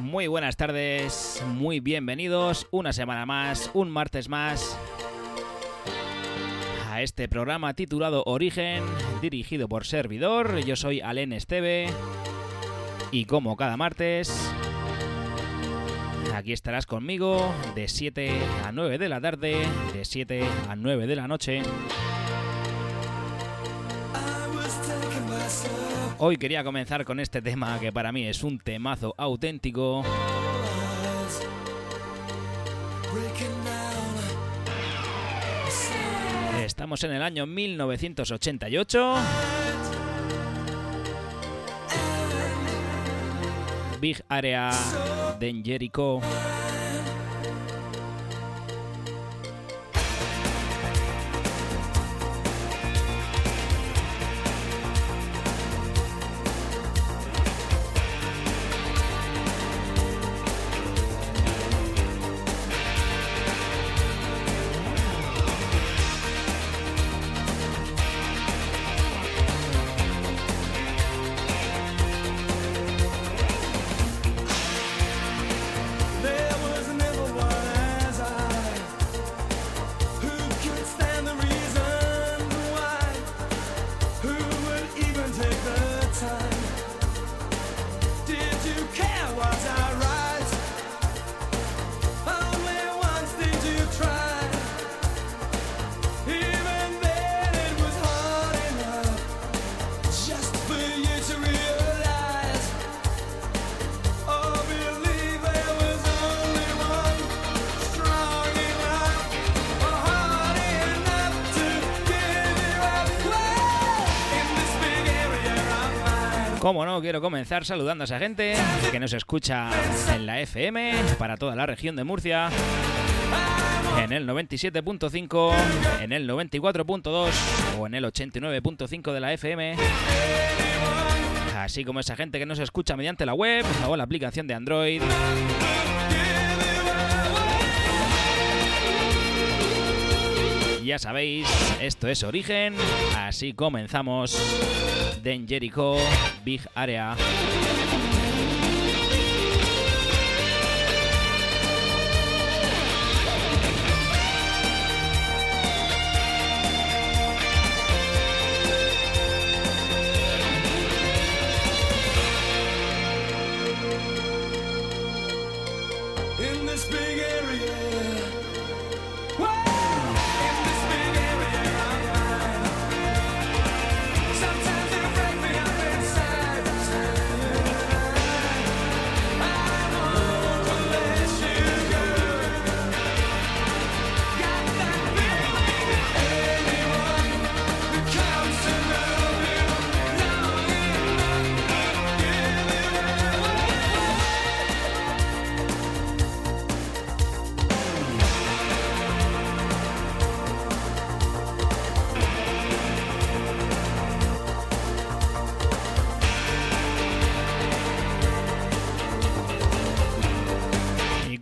Muy buenas tardes, muy bienvenidos una semana más, un martes más a este programa titulado Origen, dirigido por servidor. Yo soy Alen Esteve y como cada martes, aquí estarás conmigo de 7 a 9 de la tarde, de 7 a 9 de la noche. Hoy quería comenzar con este tema que para mí es un temazo auténtico. Estamos en el año 1988. Big Area de Jericho. Quiero comenzar saludando a esa gente que nos escucha en la FM para toda la región de Murcia, en el 97.5, en el 94.2 o en el 89.5 de la FM. Así como esa gente que nos escucha mediante la web o la aplicación de Android. Ya sabéis, esto es Origen, así comenzamos. Den Jericho, Big Area.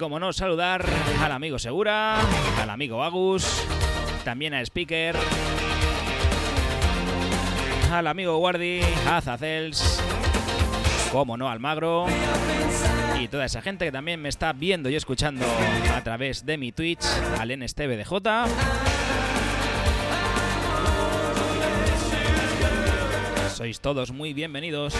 Como no, saludar al amigo Segura, al amigo Agus, también a Speaker, al amigo Guardi, a Zacels, como no, al Magro y toda esa gente que también me está viendo y escuchando a través de mi Twitch, al NSTVDJ. Sois todos muy bienvenidos.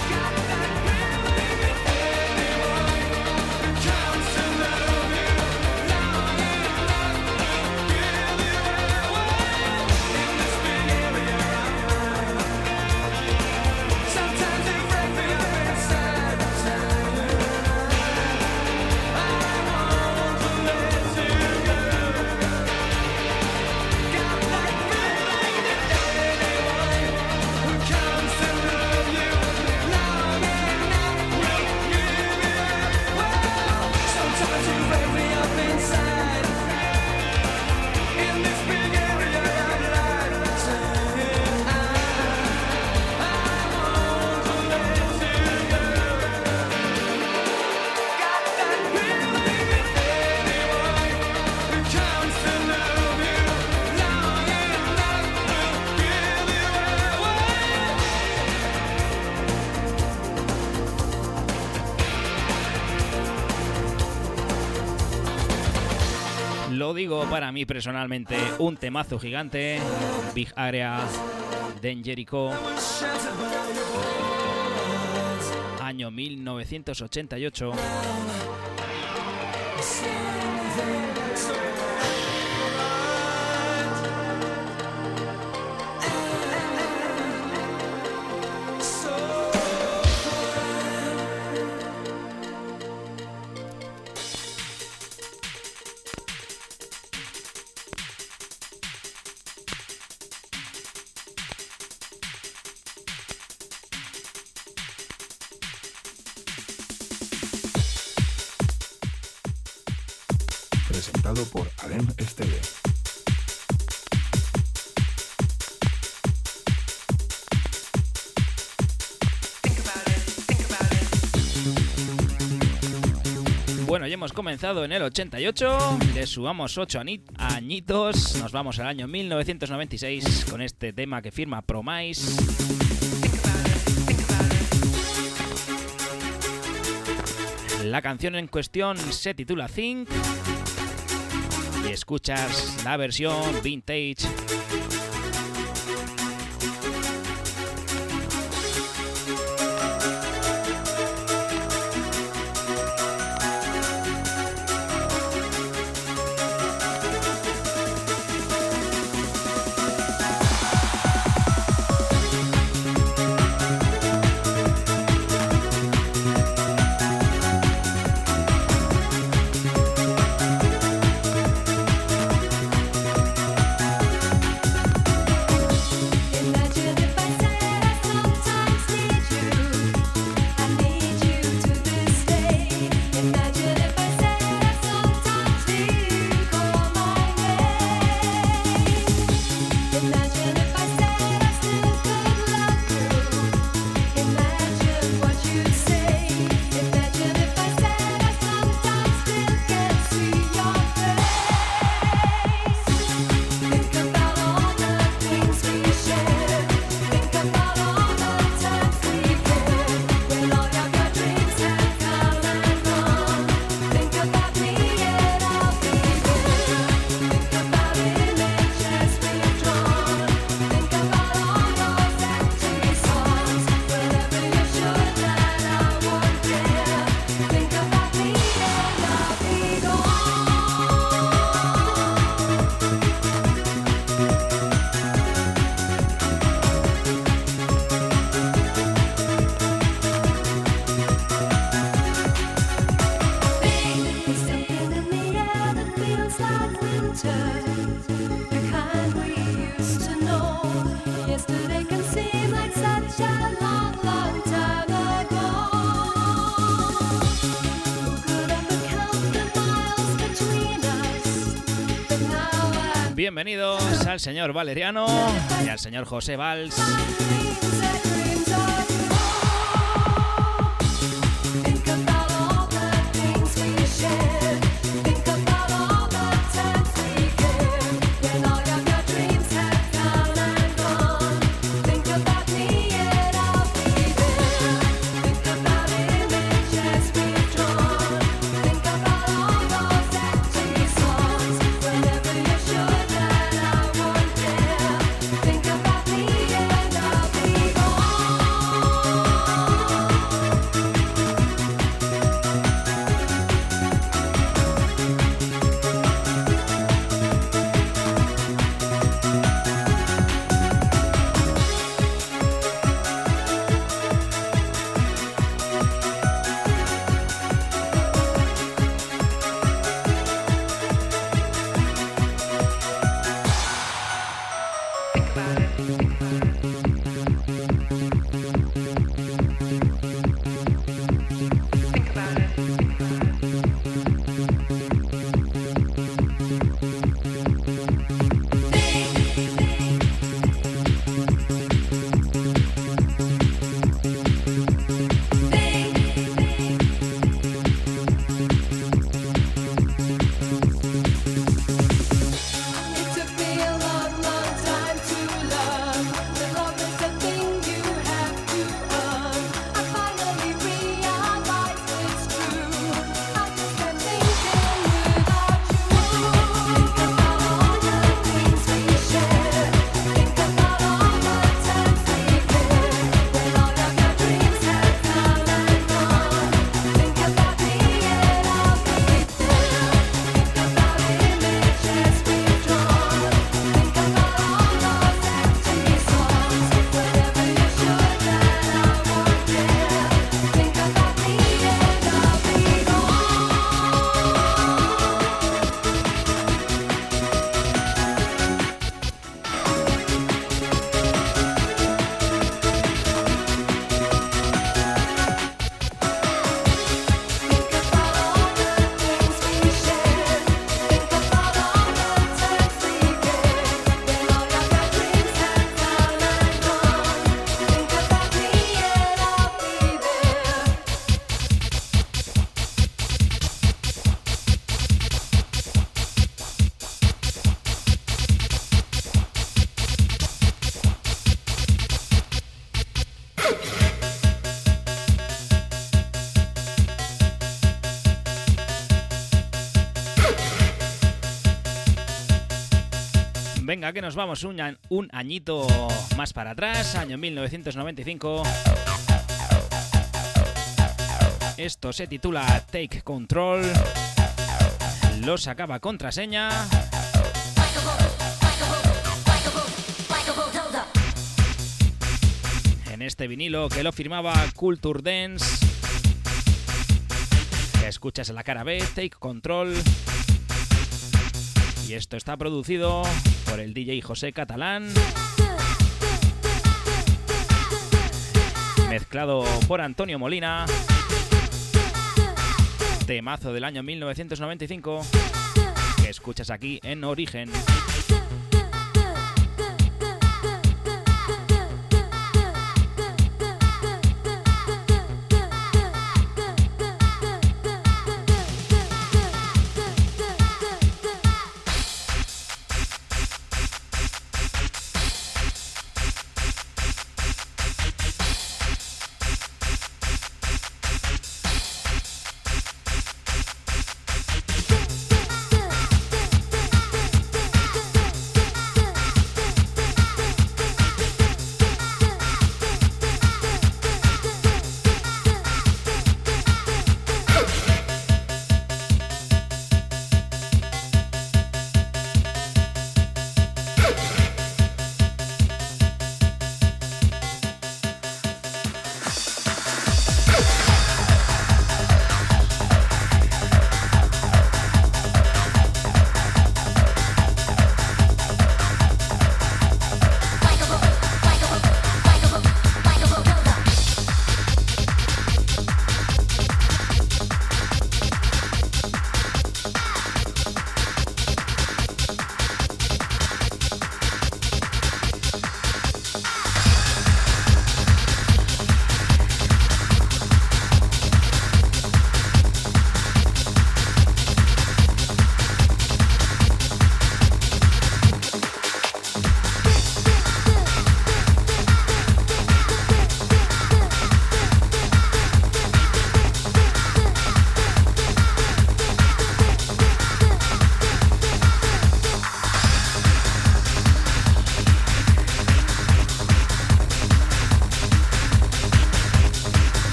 personalmente un temazo gigante, Big Area, Den Jericho, año 1988. comenzado en el 88, le subamos 8 añitos, nos vamos al año 1996 con este tema que firma Promise. La canción en cuestión se titula Think y escuchas la versión vintage bienvenidos al señor Valeriano y al señor José Valls. Venga, que nos vamos un, añito más para atrás, año 1995. Esto se titula Take Control. Lo sacaba contraseña. En este vinilo que lo firmaba Culture Dance. Que escuchas en la cara B, Take Control. Y esto está producido por el DJ José Catalán. Mezclado por Antonio Molina. Temazo del año 1995 que escuchas aquí en Origen.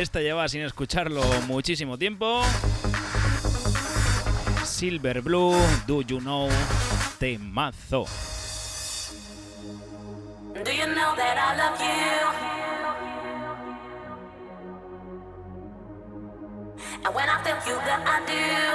Este lleva sin escucharlo muchísimo tiempo. Silver Blue, Do You Know, temazo. Do you know that I love you? And when I feel you, that I do.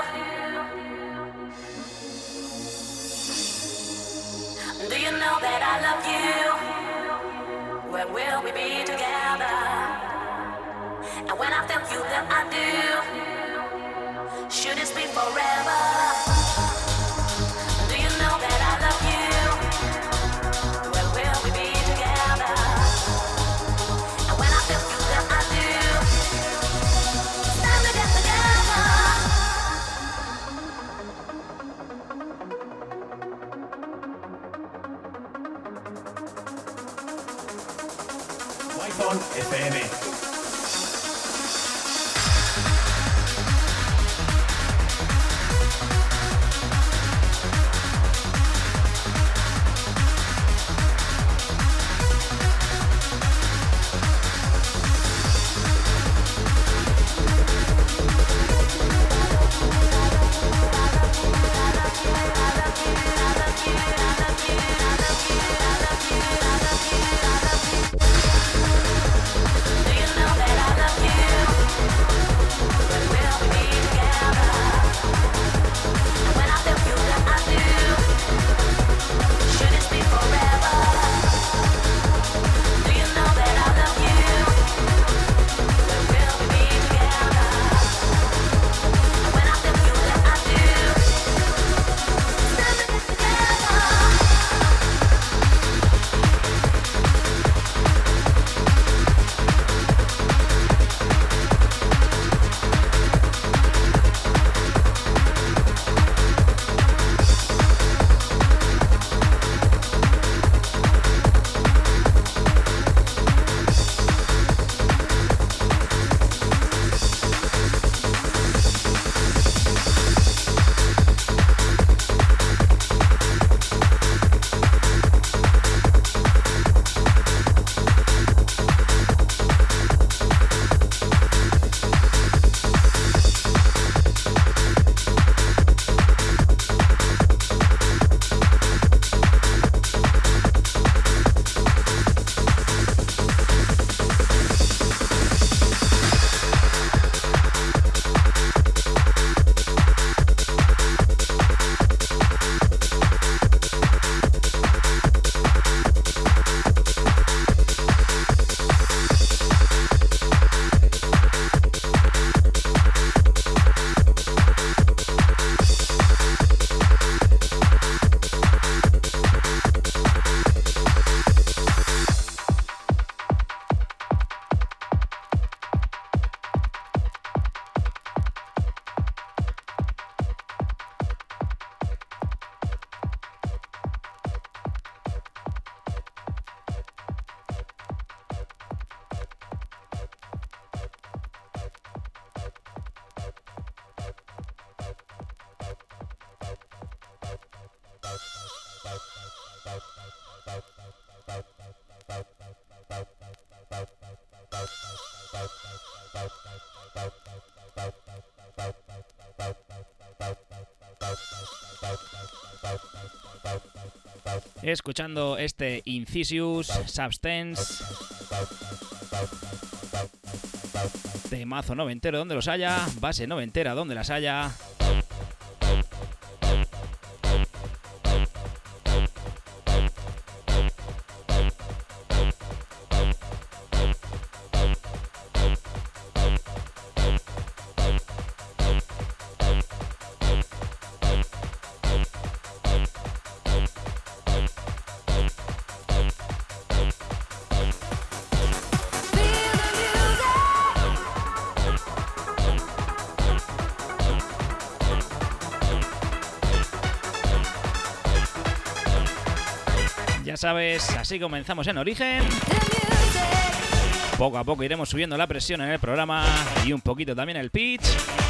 Escuchando este Incisius Substance. Temazo noventero donde los haya, base noventera donde las haya. Sabes, así comenzamos en origen. Poco a poco iremos subiendo la presión en el programa y un poquito también el pitch.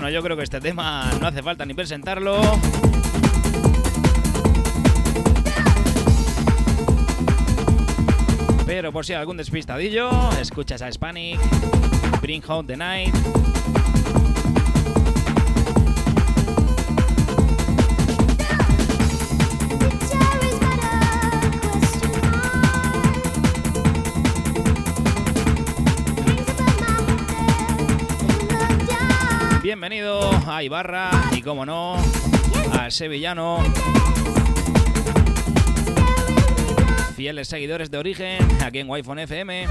Yo creo que este tema no hace falta ni presentarlo. Pero por si hay algún despistadillo, escuchas a Hispanic, Bring Home the Night. A Ibarra y, como no, al sevillano. Fieles seguidores de origen aquí en Wi-Fi FM.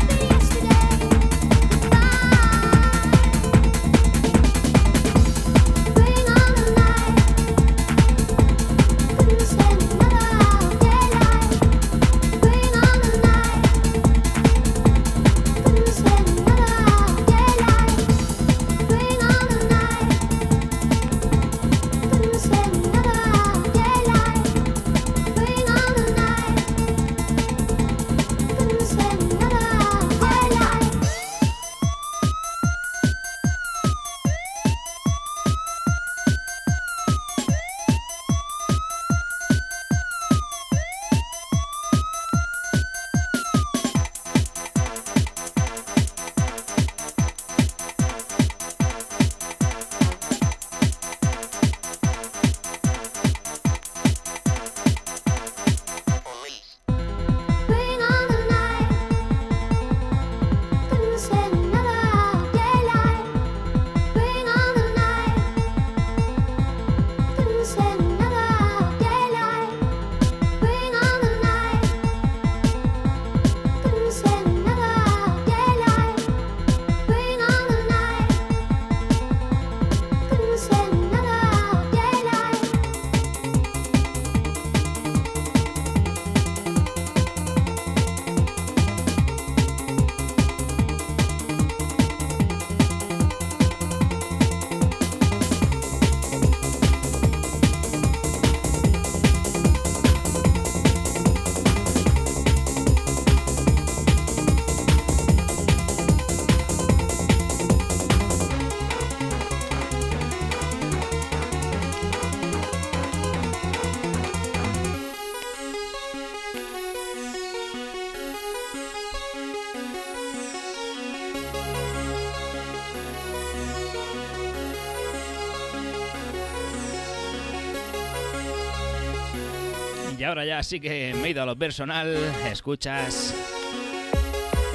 Ahora ya sí que me he ido a lo personal. Escuchas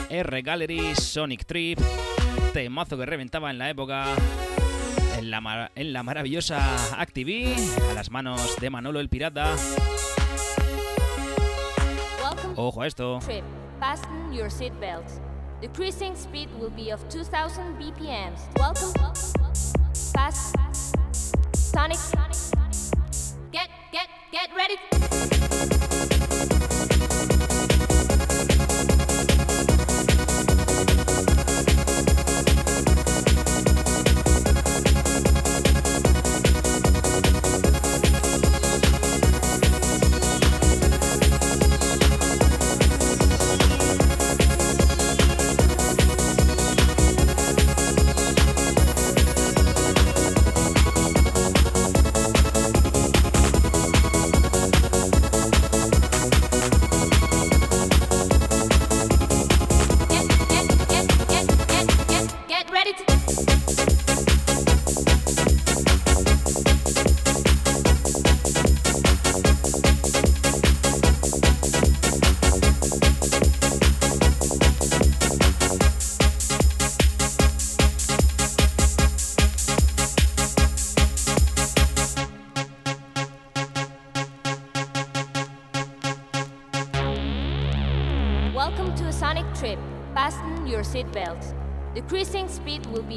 R Gallery Sonic Trip, temazo que reventaba en la época en la, en la maravillosa Activi, a las manos de Manolo el Pirata. Welcome Ojo a esto. trip. Fasten your seatbelts. The cruising speed will be of 2000 BPMs. Welcome. Fast. Sonic.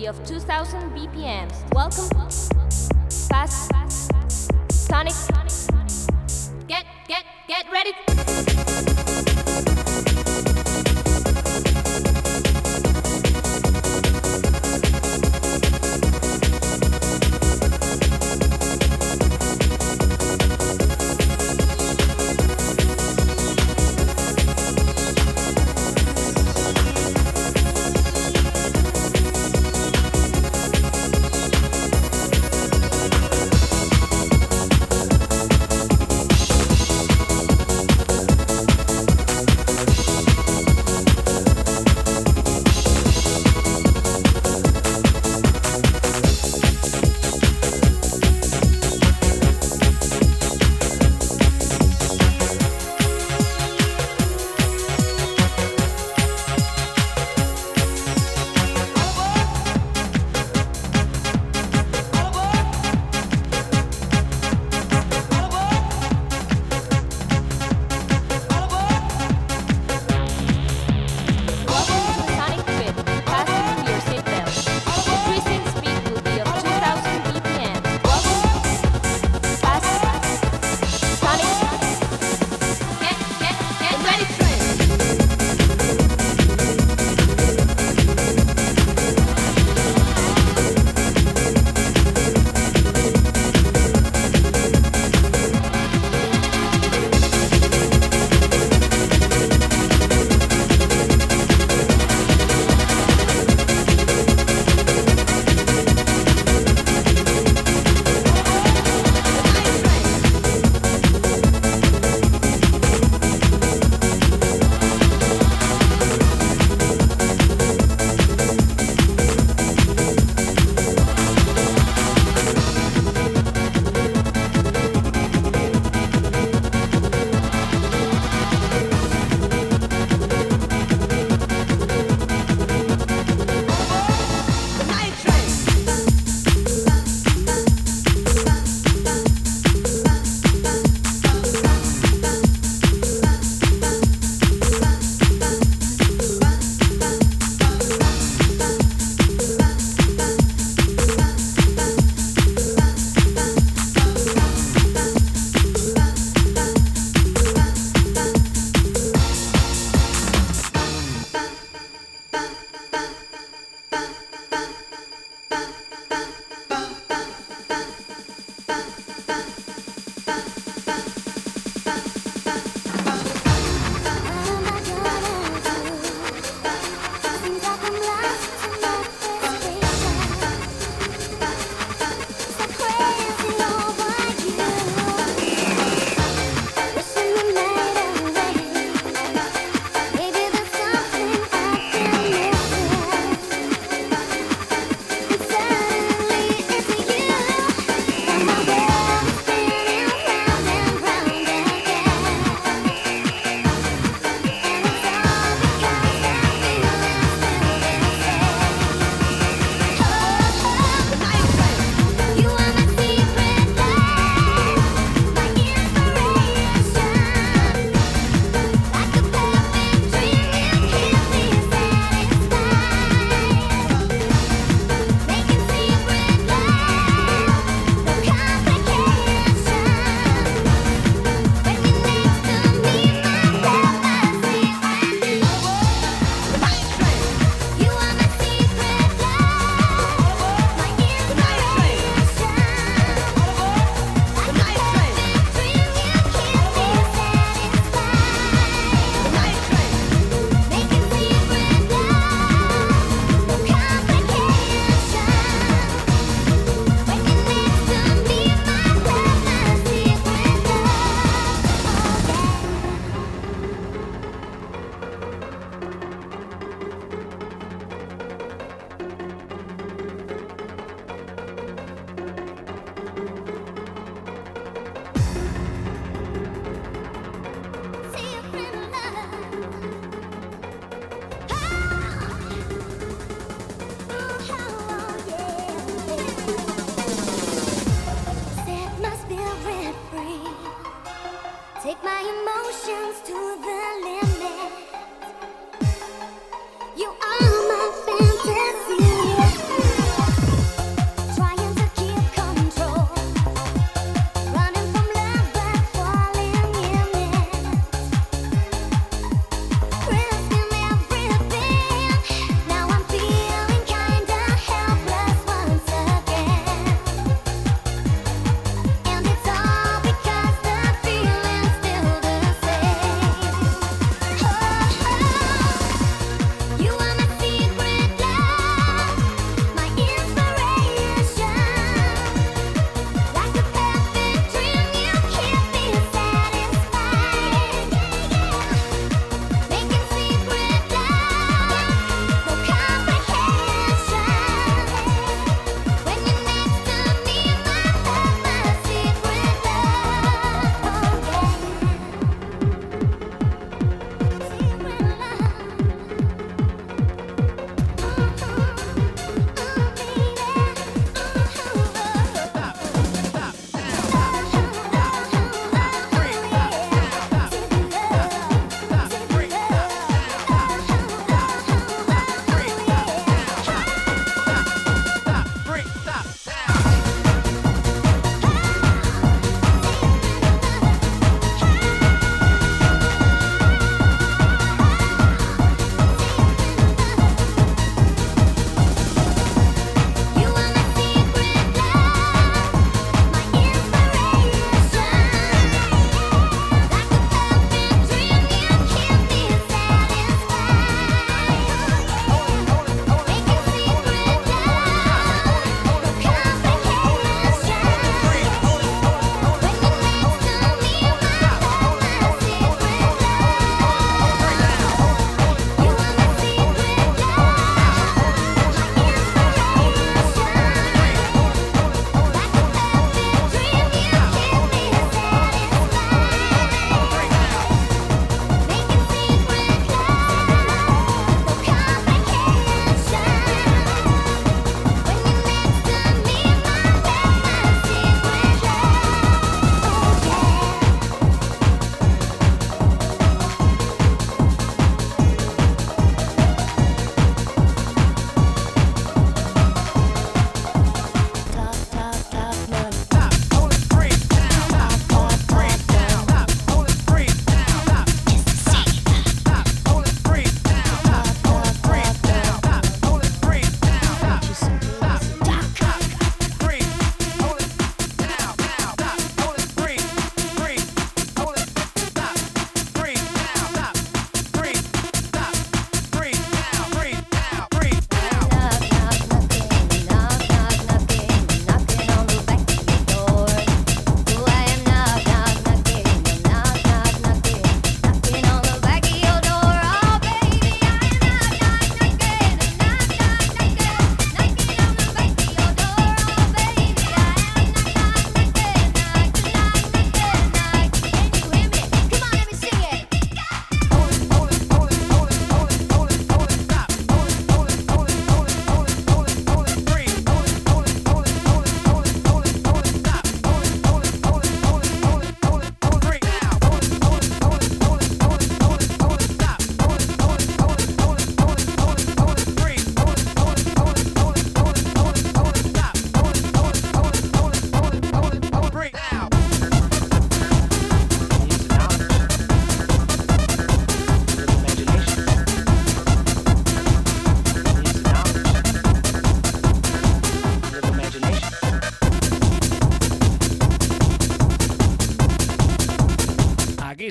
Of 2000 BPMs.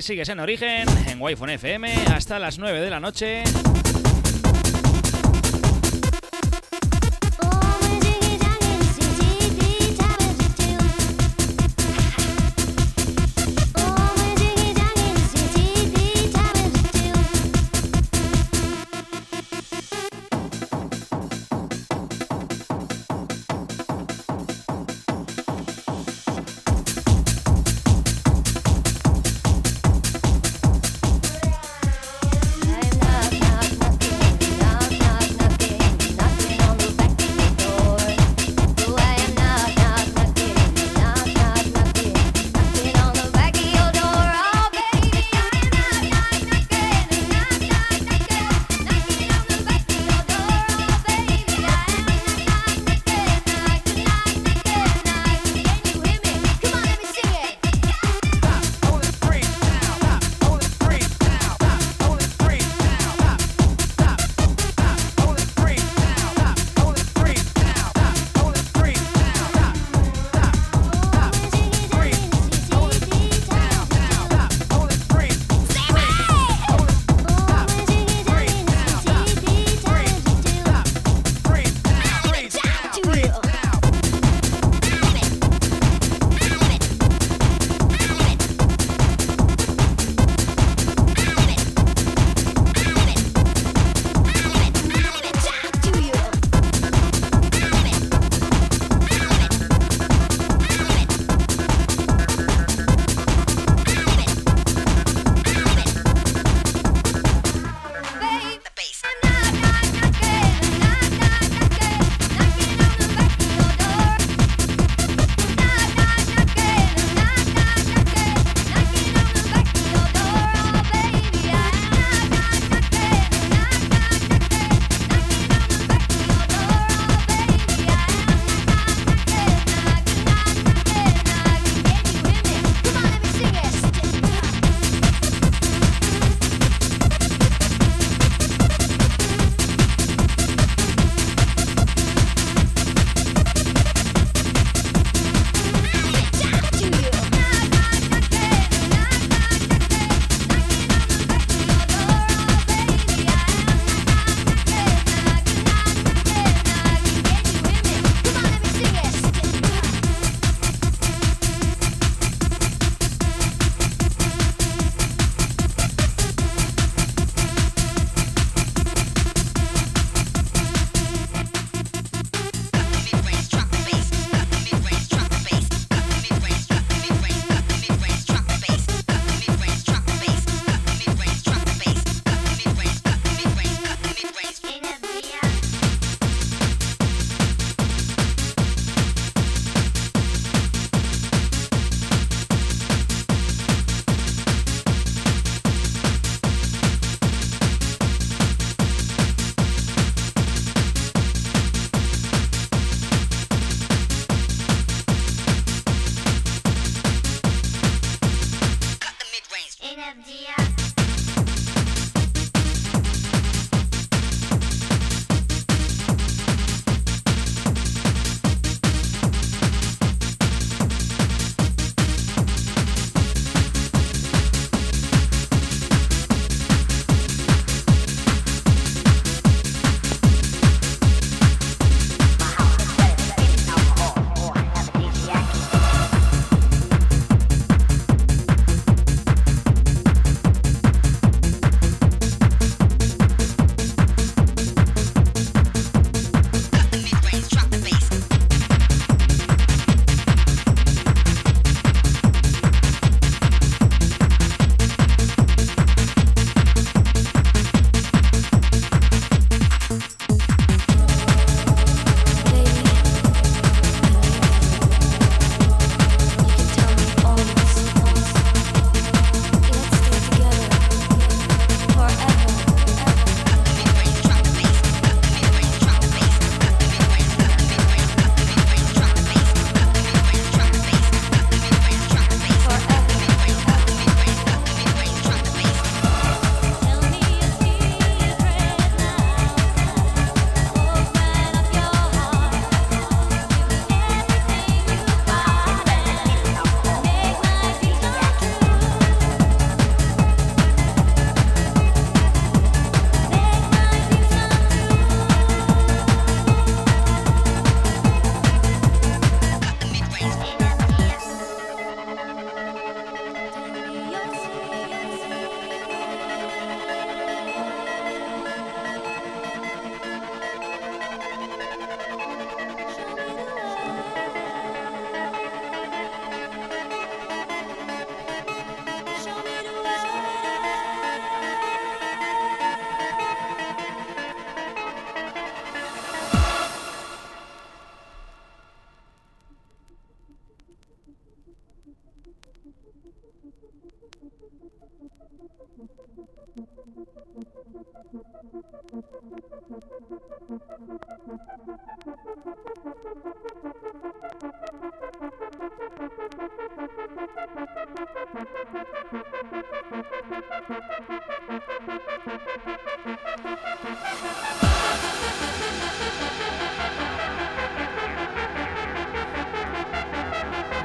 sigues en Origen, en Wi-Fi FM, hasta las 9 de la noche.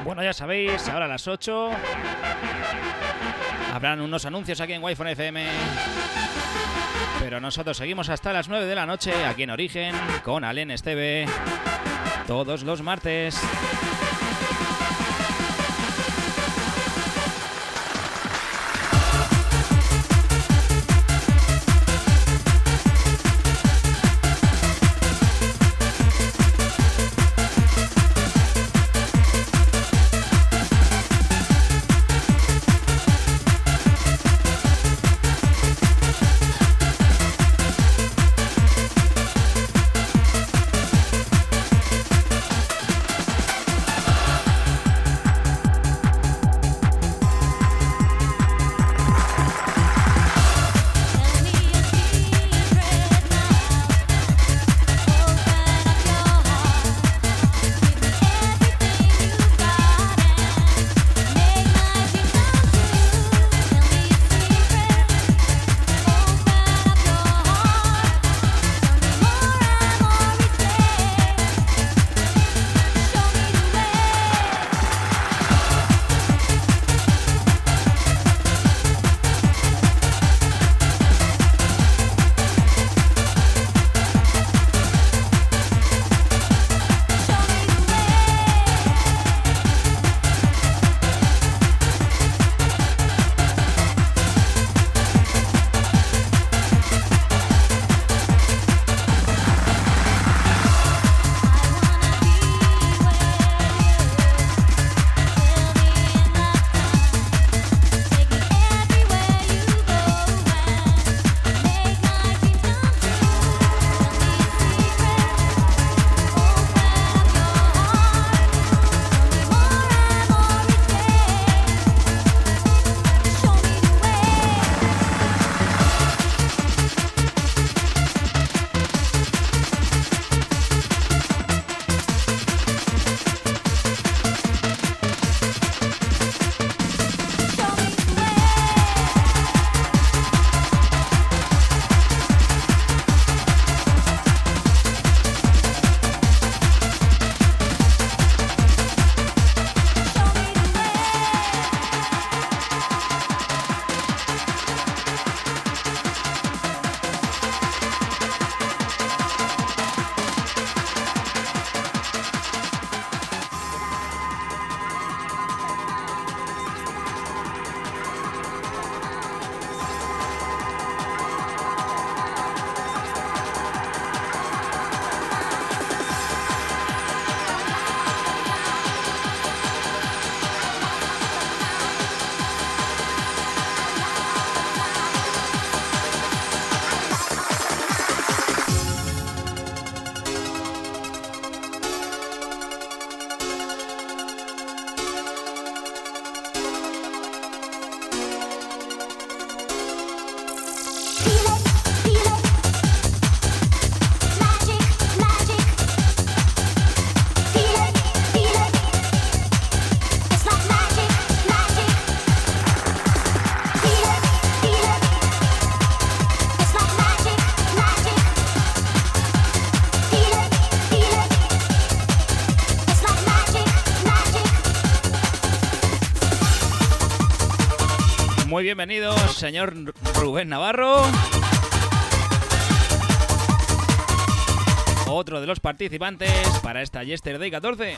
Bueno, ya sabéis, ahora a las 8 habrán unos anuncios aquí en Wi-Fi FM. Pero nosotros seguimos hasta las 9 de la noche aquí en Origen con Alen Esteve todos los martes. Muy bienvenido, señor Rubén Navarro. Otro de los participantes para esta Yesterday 14.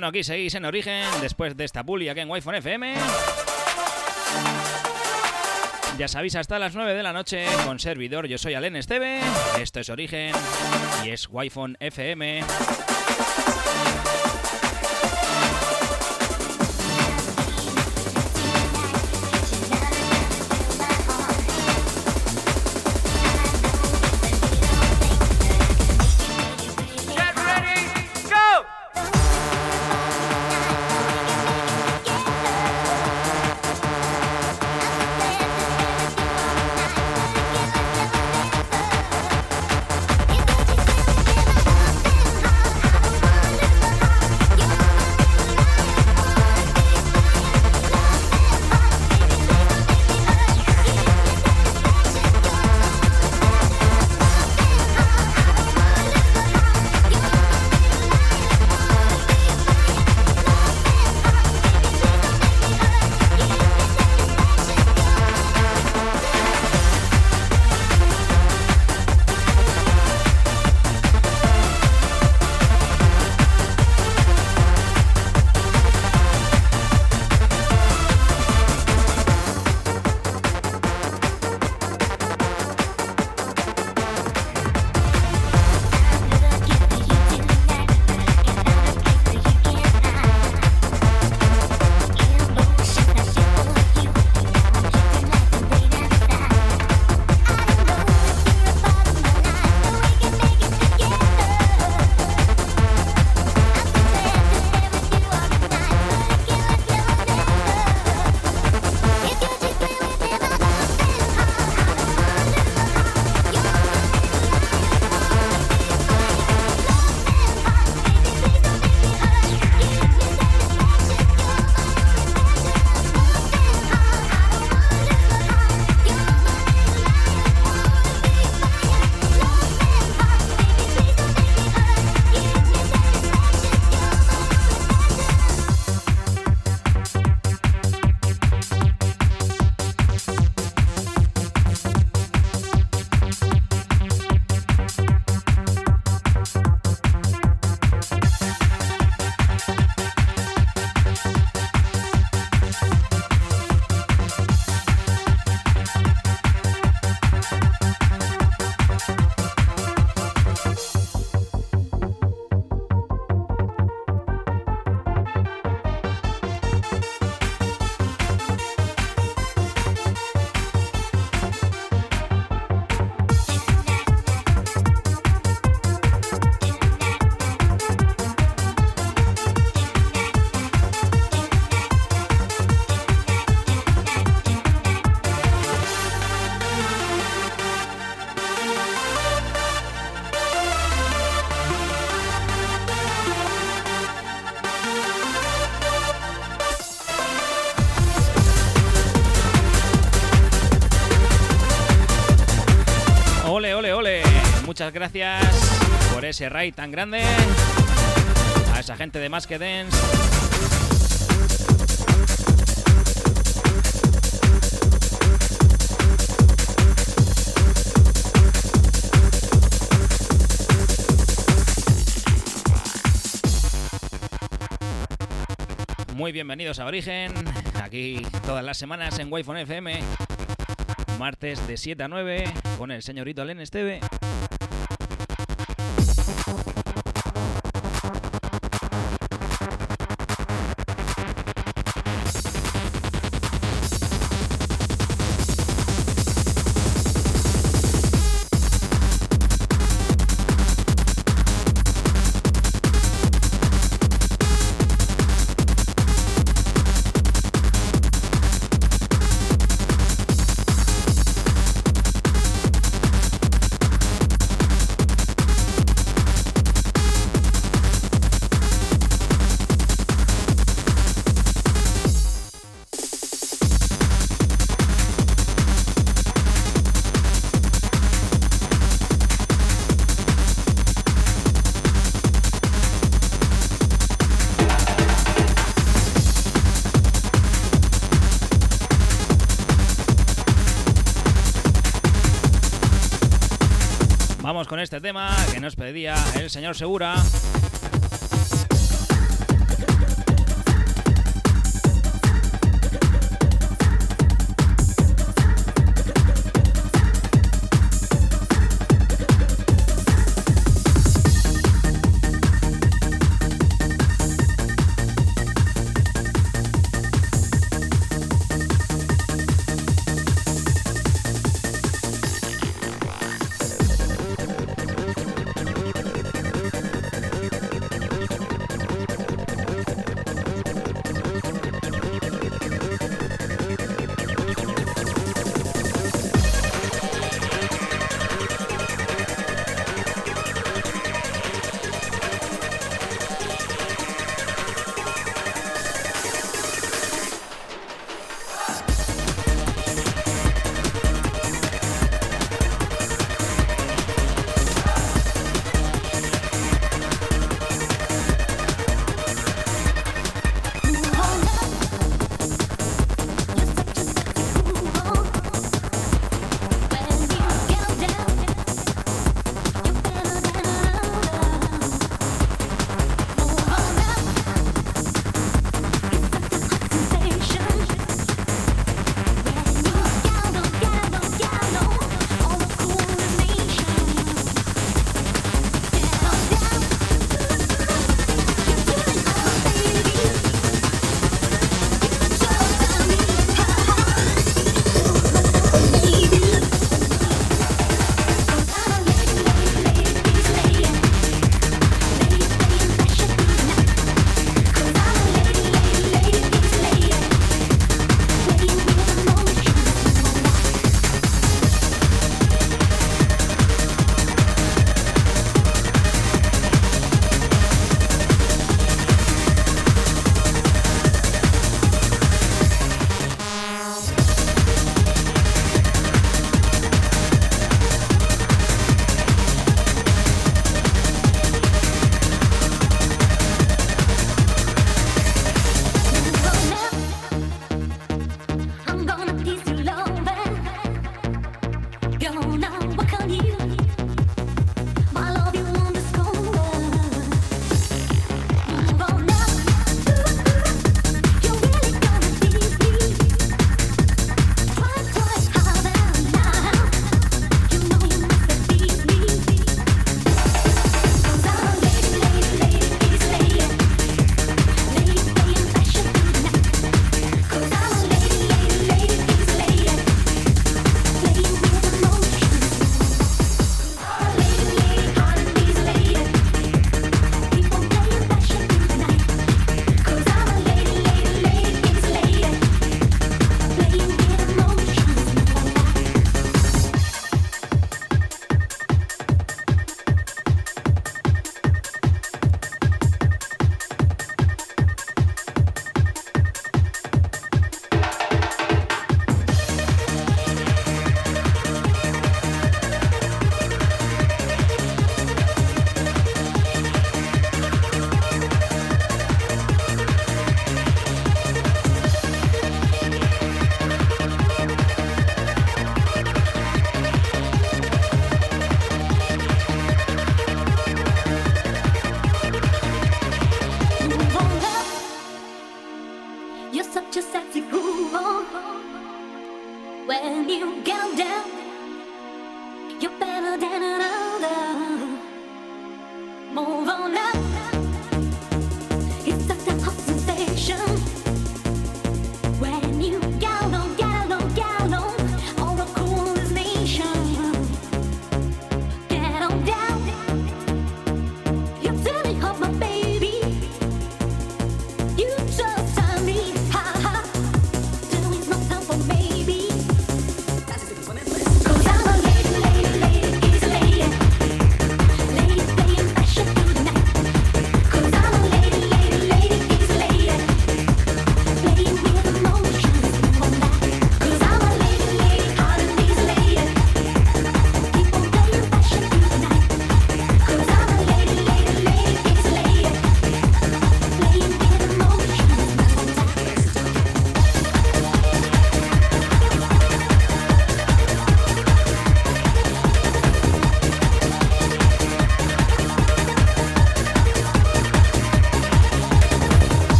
Bueno, aquí seguís en Origen después de esta bully aquí en Wi-Fi FM. Ya sabéis, hasta las 9 de la noche con servidor. Yo soy Alen Esteve. Esto es Origen y es Wi-Fi FM. Muchas gracias por ese raid tan grande. A esa gente de Más que Dance. Muy bienvenidos a Origen, aquí todas las semanas en wi FM, martes de 7 a 9 con el señorito Alen Esteve. Con este tema que nos pedía el señor Segura.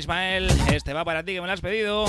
Ismael. Este va para ti que me lo has pedido.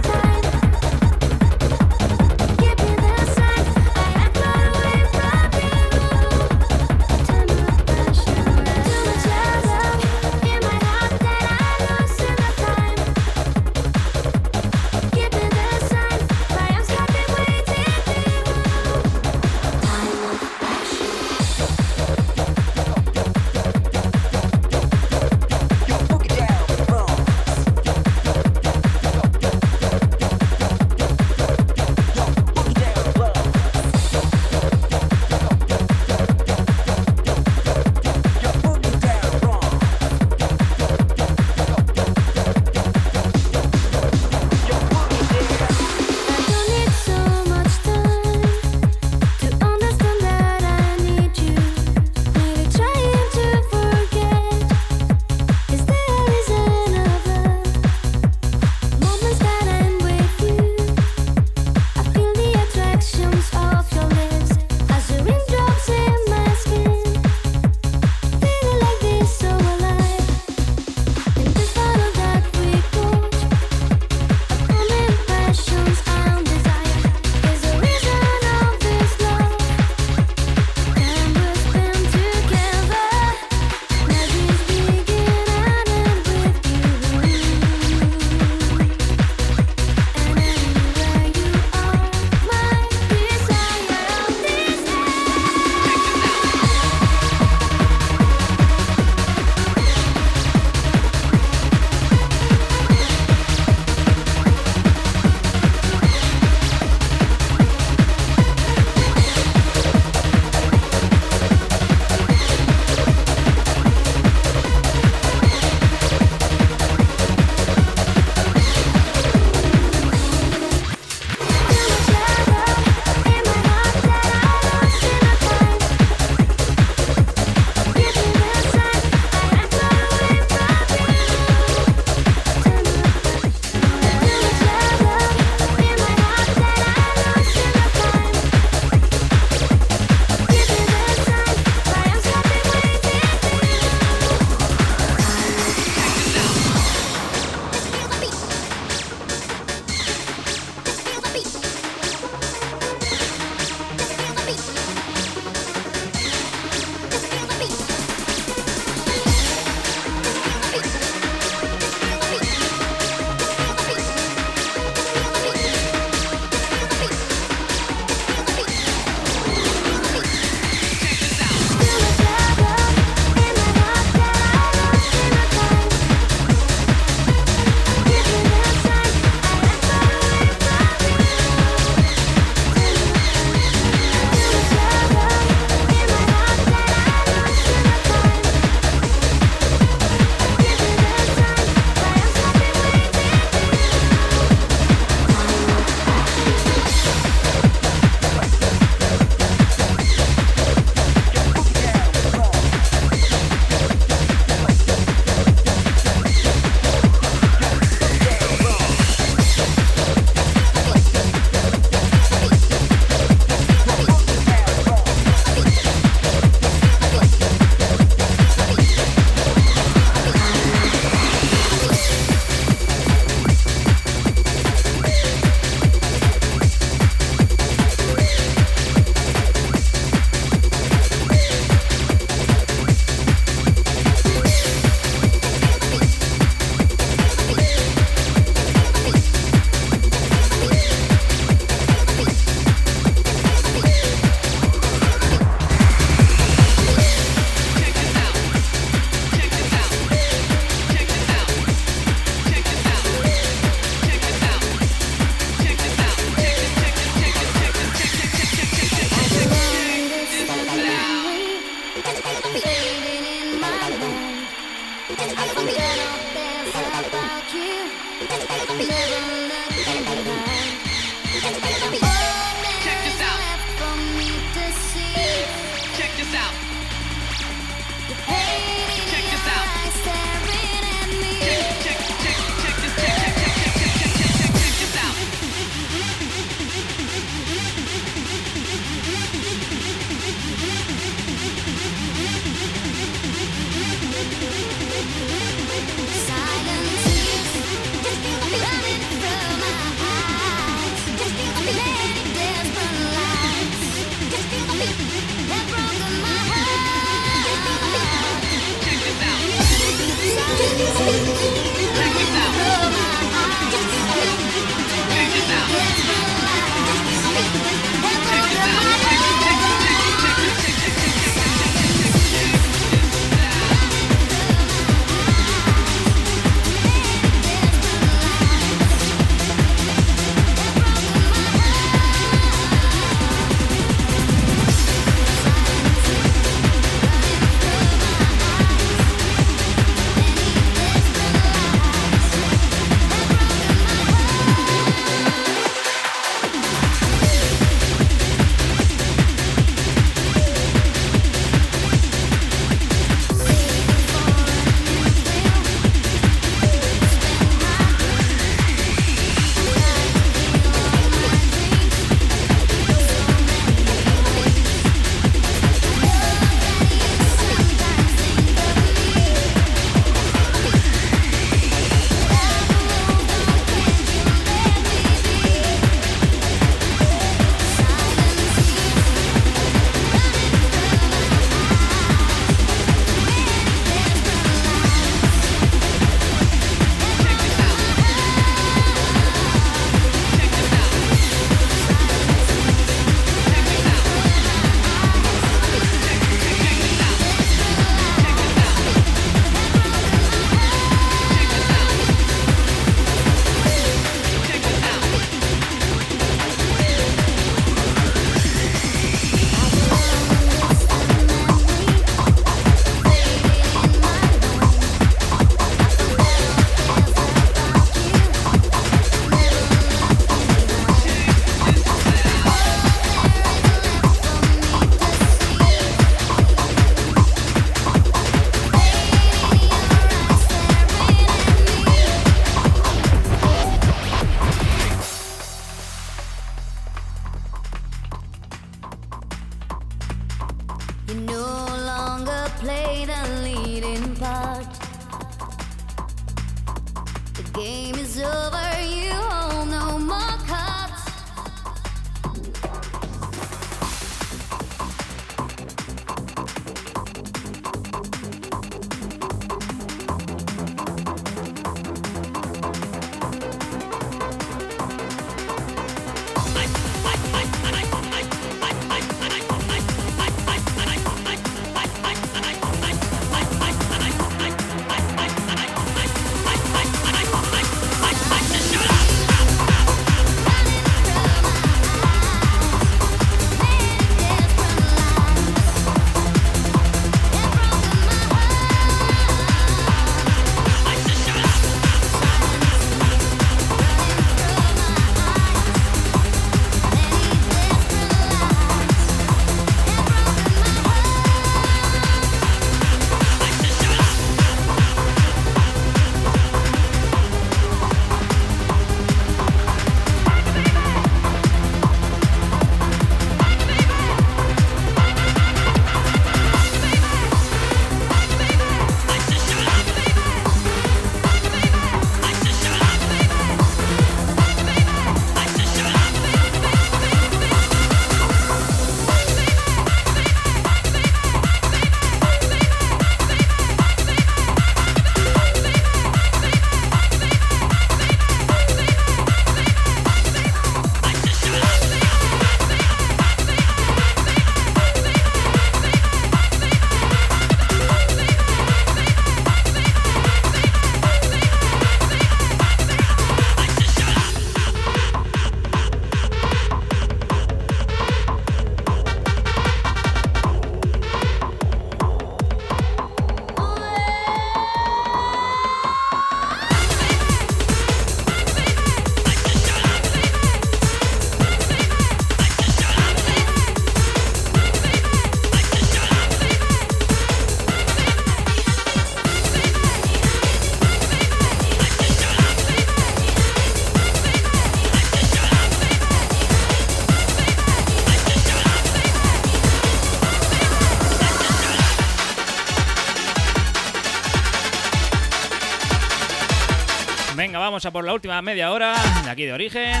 Vamos a por la última media hora de aquí de origen.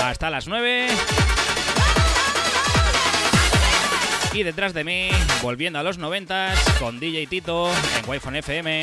Hasta las 9. Y detrás de mí, volviendo a los 90 con DJ Tito en Wi-Fi FM.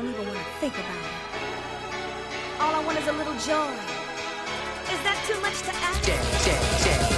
Don't even want to think about it. All I want is a little joy. Is that too much to ask? Hey, hey, hey,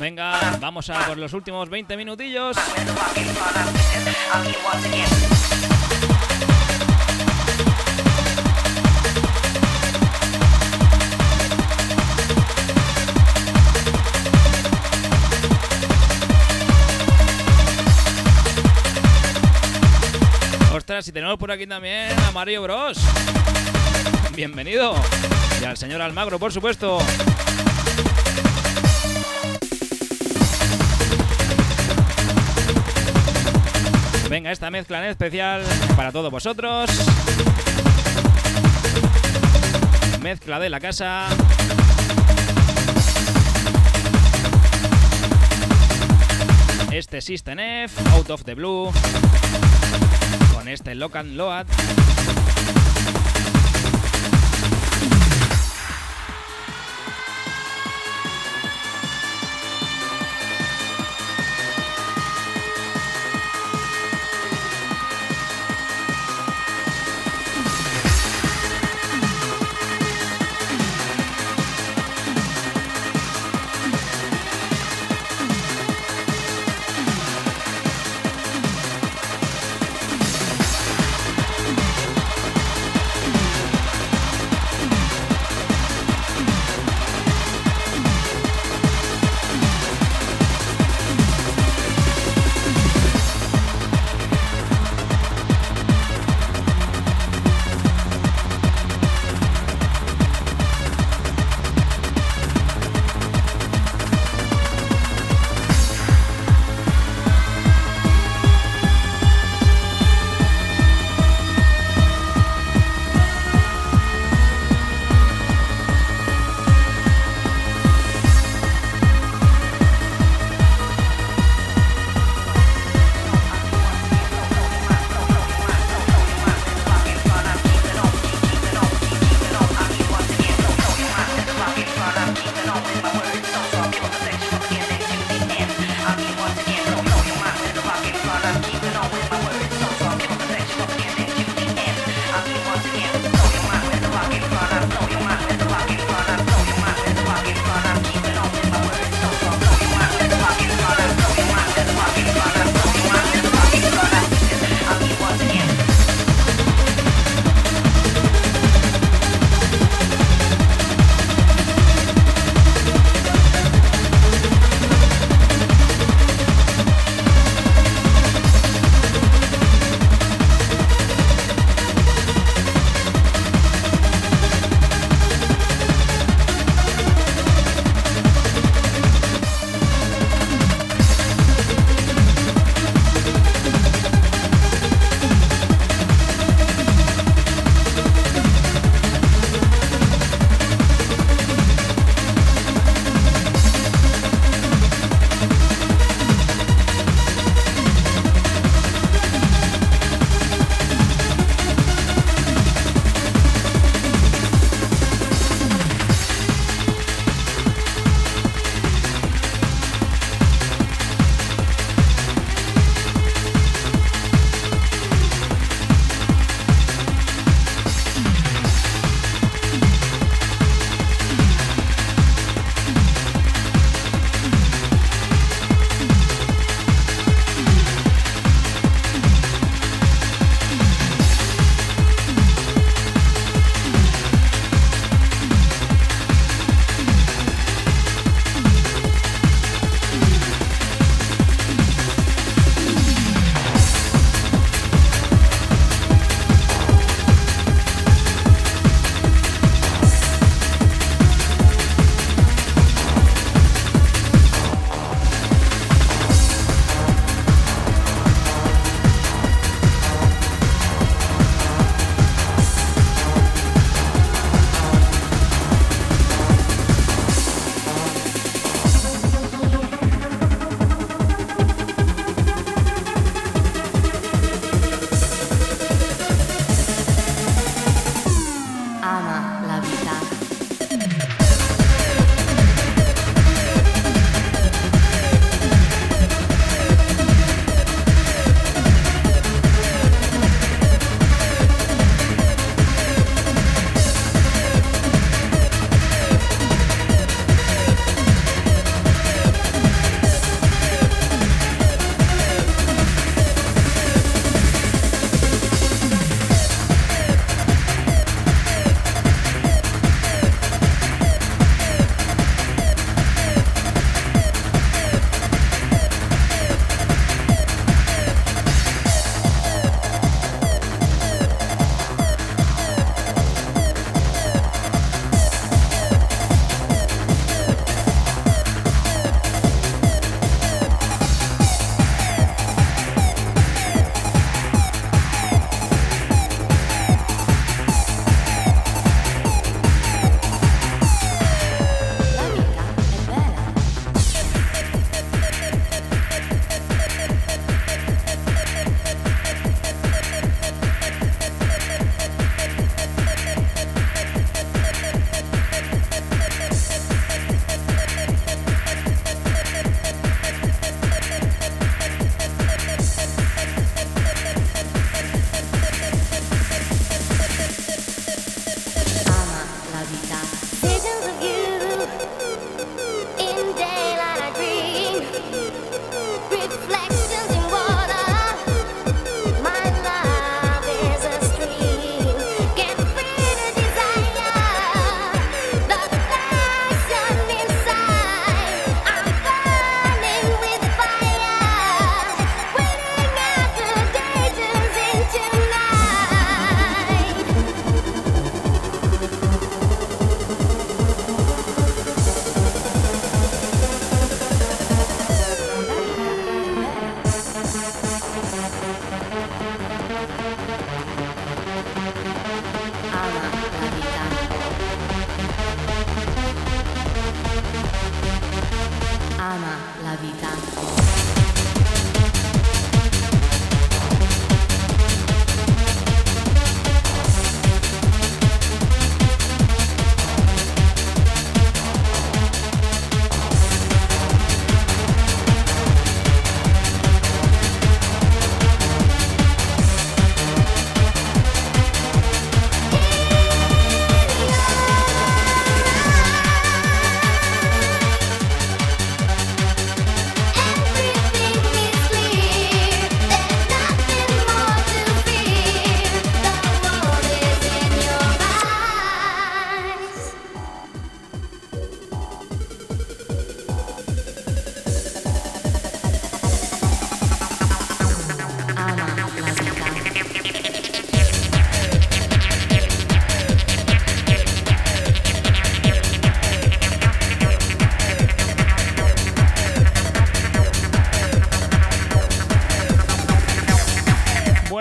Venga, vamos a por los últimos 20 minutillos. Ostras, y tenemos por aquí también a Mario Bros. Bienvenido. Y al señor Almagro, por supuesto. Venga, esta mezcla en especial para todos vosotros. Mezcla de la casa. Este System F, Out of the Blue. Con este Lock and Load.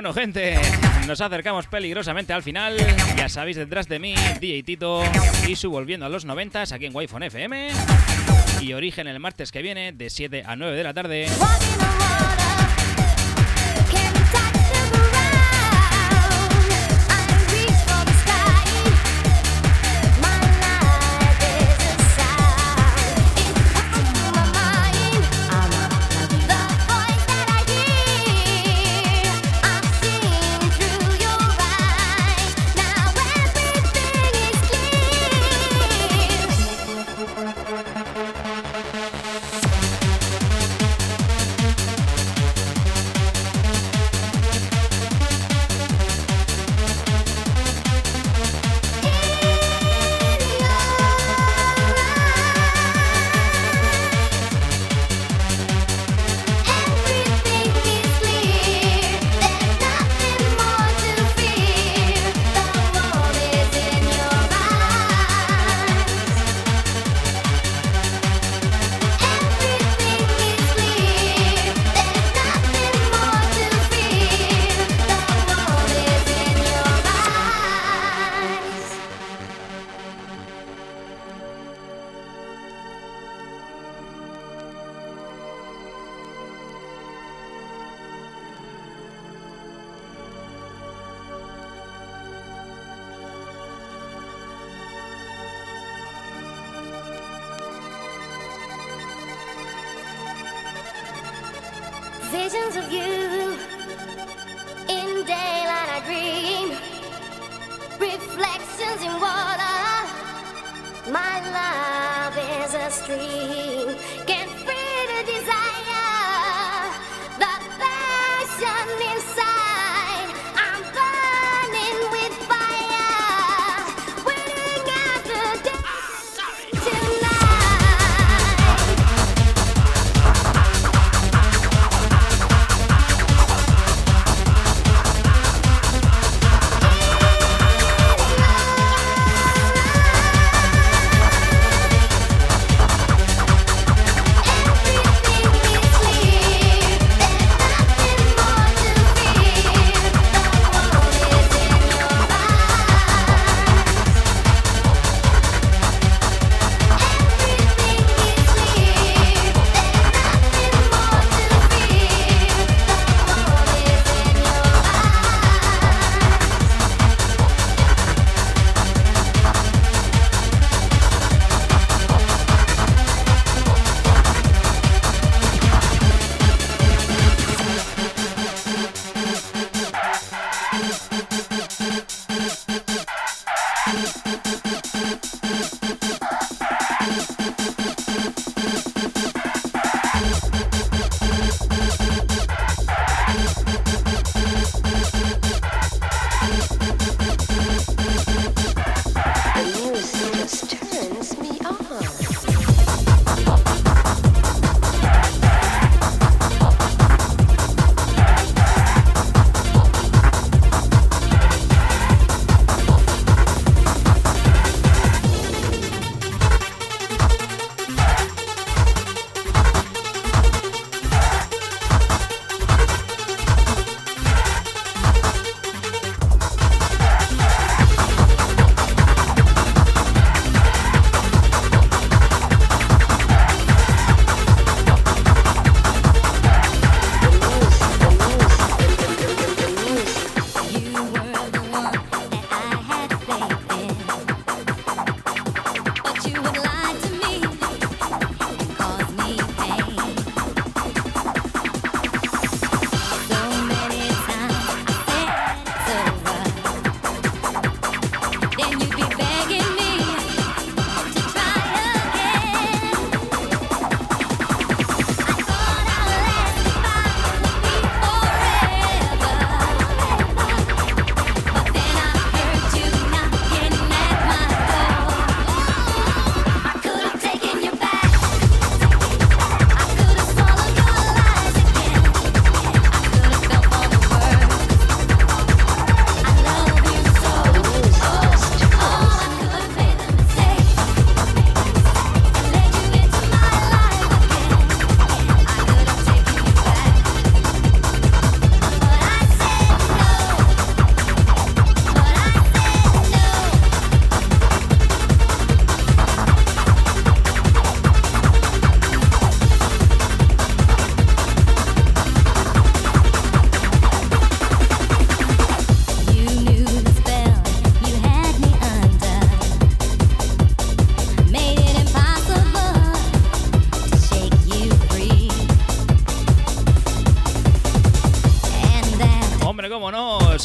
Bueno, gente, nos acercamos peligrosamente al final. Ya sabéis, detrás de mí, DJ Tito y su Volviendo a los 90 aquí en wi FM. Y origen el martes que viene de 7 a 9 de la tarde.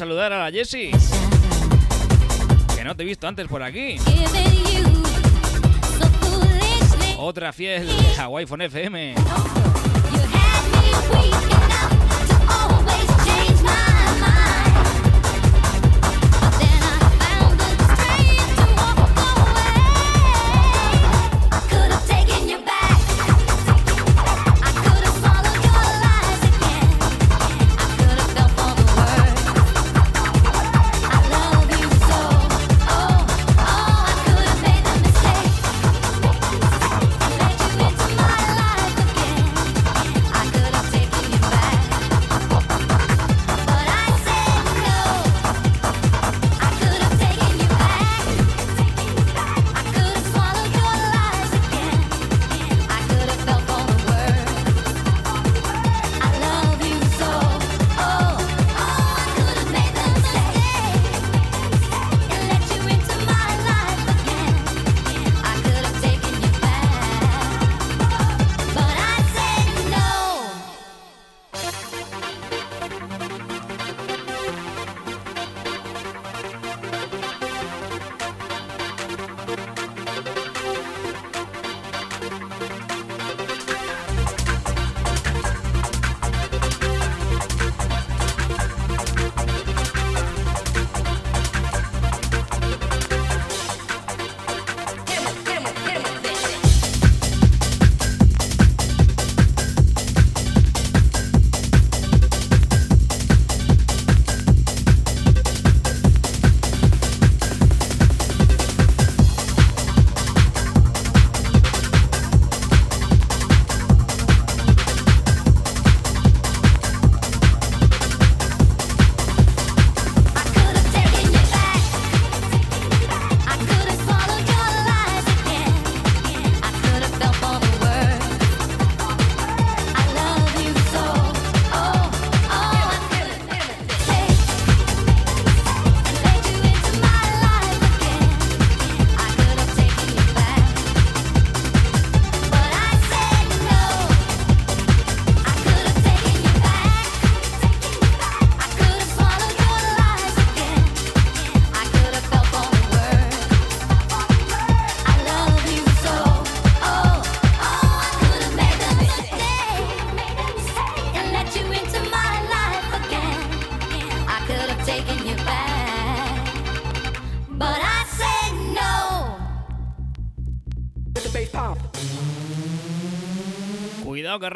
saludar a la Jessie. Que no te he visto antes por aquí. Otra fiel de Hawaii FM.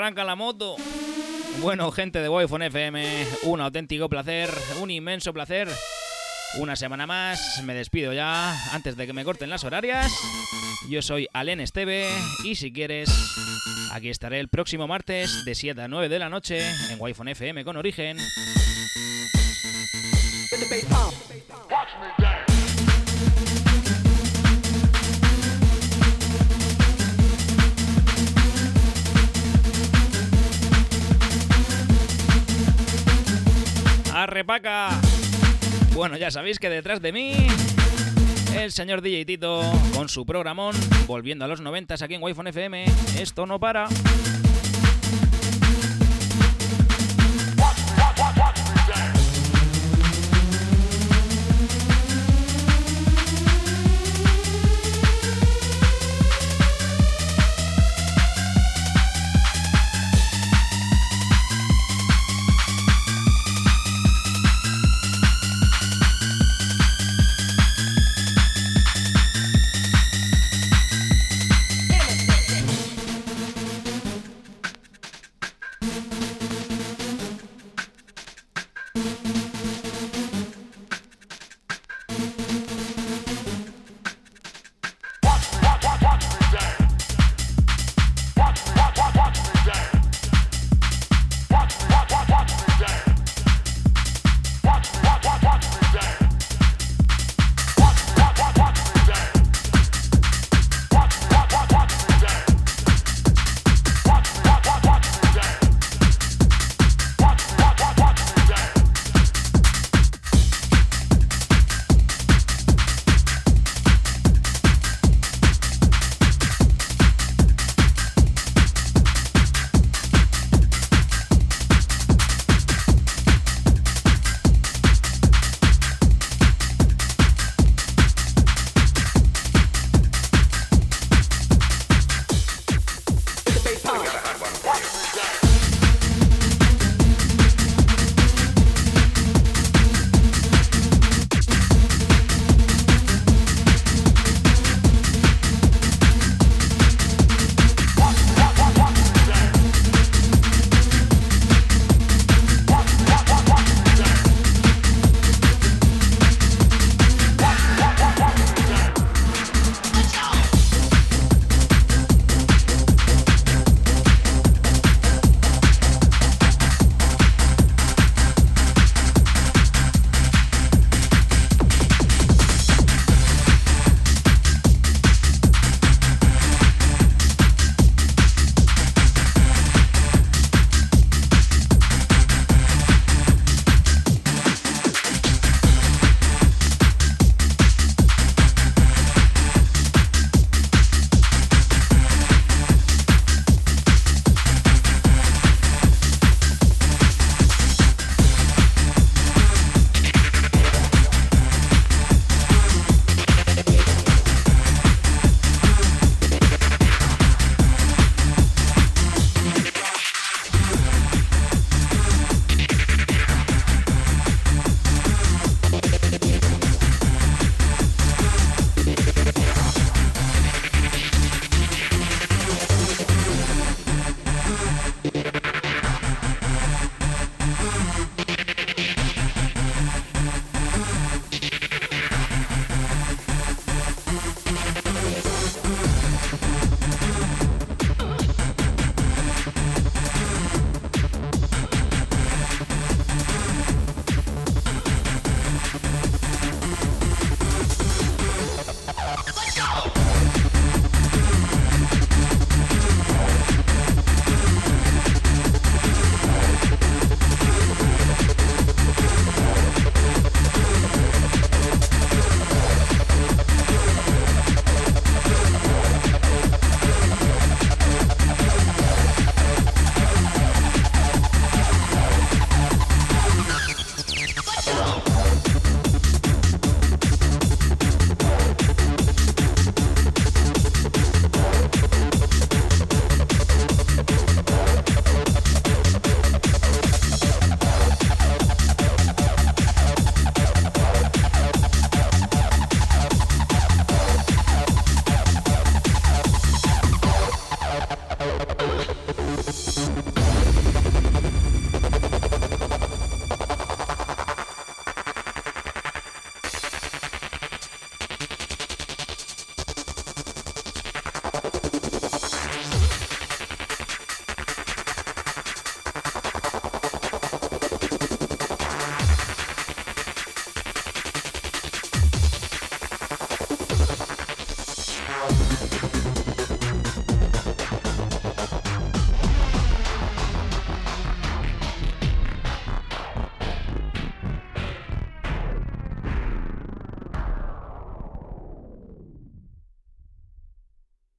Arranca la moto. Bueno, gente de wi FM, un auténtico placer, un inmenso placer. Una semana más, me despido ya antes de que me corten las horarias. Yo soy Alen Esteve y si quieres, aquí estaré el próximo martes de 7 a 9 de la noche en wi FM con origen. ¡Arrepaca! Bueno, ya sabéis que detrás de mí el señor DJ Tito con su programón volviendo a los 90 aquí en wi FM. Esto no para.